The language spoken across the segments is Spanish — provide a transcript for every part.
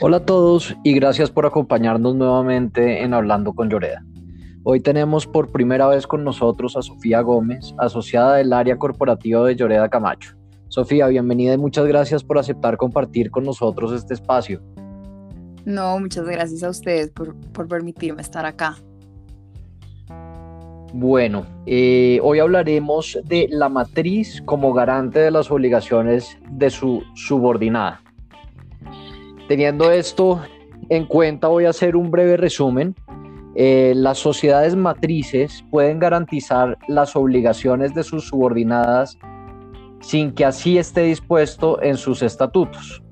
Hola a todos y gracias por acompañarnos nuevamente en Hablando con Lloreda. Hoy tenemos por primera vez con nosotros a Sofía Gómez, asociada del área corporativa de Lloreda Camacho. Sofía, bienvenida y muchas gracias por aceptar compartir con nosotros este espacio. No, muchas gracias a ustedes por, permitirme estar acá. Bueno, eh, hoy hablaremos de la matriz como garante de las obligaciones de su subordinada. Teniendo esto en cuenta, voy a hacer un breve resumen. Eh, las sociedades matrices pueden garantizar las obligaciones de sus subordinadas sin que así esté dispuesto en sus estatutos.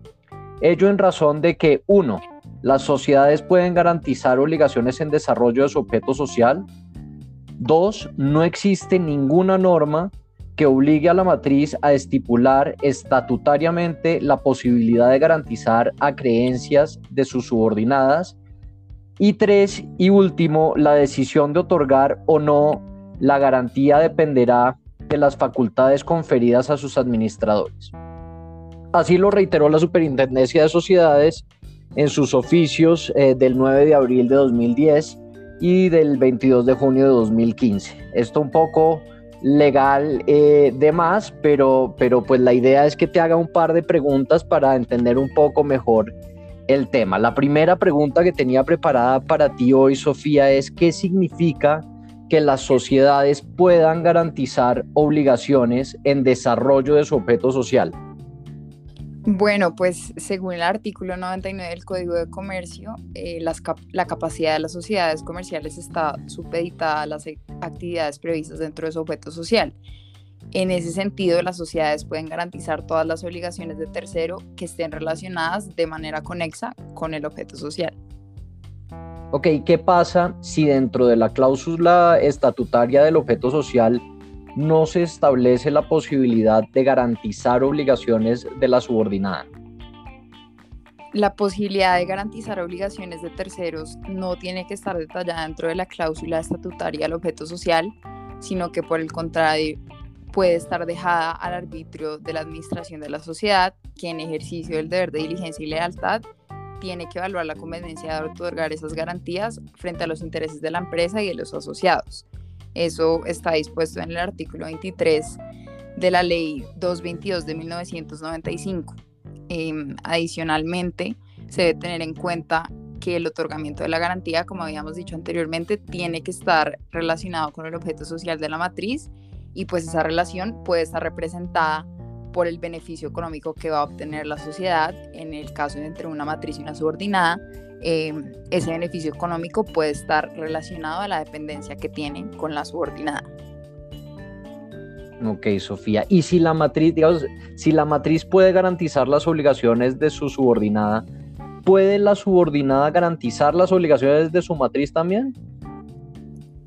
Ello en razón de que, uno, las sociedades pueden garantizar obligaciones en desarrollo de su objeto social. Dos, no existe ninguna norma que obligue a la matriz a estipular estatutariamente la posibilidad de garantizar a creencias de sus subordinadas. Y tres, y último, la decisión de otorgar o no la garantía dependerá de las facultades conferidas a sus administradores. Así lo reiteró la Superintendencia de Sociedades en sus oficios eh, del 9 de abril de 2010 y del 22 de junio de 2015. Esto un poco legal eh, de más, pero, pero pues la idea es que te haga un par de preguntas para entender un poco mejor el tema. La primera pregunta que tenía preparada para ti hoy, Sofía, es ¿qué significa que las sociedades puedan garantizar obligaciones en desarrollo de su objeto social? Bueno, pues según el artículo 99 del Código de Comercio, eh, la capacidad de las sociedades comerciales está supeditada a las e, actividades previstas dentro de su objeto social. En ese sentido, las sociedades pueden garantizar todas las obligaciones de tercero que estén relacionadas de manera conexa con el objeto social. Ok, ¿qué pasa si dentro de la cláusula estatutaria del objeto social no se establece la posibilidad de garantizar obligaciones de la subordinada. La posibilidad de garantizar obligaciones de terceros no tiene que estar detallada dentro de la cláusula estatutaria del objeto social, sino que por el contrario puede estar dejada al arbitrio de la administración de la sociedad, que en ejercicio del deber de diligencia y lealtad tiene que evaluar la conveniencia de otorgar esas garantías frente a los intereses de la empresa y de los asociados. Eso está dispuesto en el artículo 23 de la ley 222 de 1995. Em, adicionalmente, se debe tener en cuenta que el otorgamiento de la garantía, como habíamos dicho anteriormente, tiene que estar relacionado con el objeto social de la matriz y pues esa relación puede estar representada por el beneficio económico que va a obtener la sociedad en el caso entre una matriz y una subordinada Em, ese beneficio económico puede estar relacionado a la dependencia que tienen con la subordinada. Ok, Sofía. Y si la matriz, digamos, si la matriz puede garantizar las obligaciones de su subordinada, ¿puede la subordinada garantizar las obligaciones de su matriz también?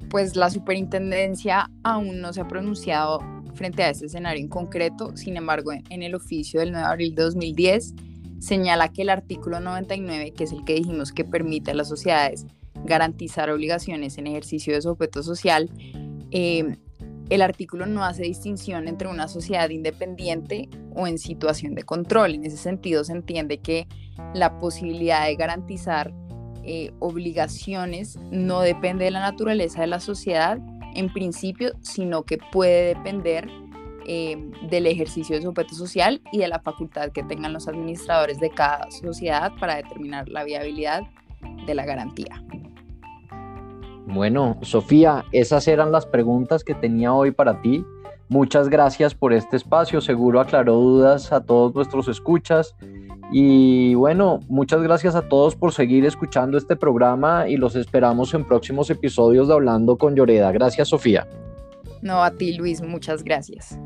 Pues la superintendencia aún no se ha pronunciado frente a ese escenario en concreto, sin embargo, en el oficio del 9 de abril de 2010 señala que el artículo 99, que es el que dijimos que permite a las sociedades garantizar obligaciones en ejercicio de su objeto social, em, el artículo no hace distinción entre una sociedad independiente o en situación de control. En ese sentido, se entiende que la posibilidad de garantizar eh, obligaciones no depende de la naturaleza de la sociedad en principio, sino que puede depender eh, del ejercicio de su objeto social y de la facultad que tengan los administradores de cada sociedad para determinar la viabilidad de la garantía. Bueno, Sofía, esas eran las preguntas que tenía hoy para ti. Muchas gracias por este espacio, seguro aclaró dudas a todos nuestros escuchas. Y bueno, muchas gracias a todos por seguir escuchando este programa y los esperamos en próximos episodios de Hablando con Lloreda. Gracias, Sofía. No, a ti, Luis, muchas gracias.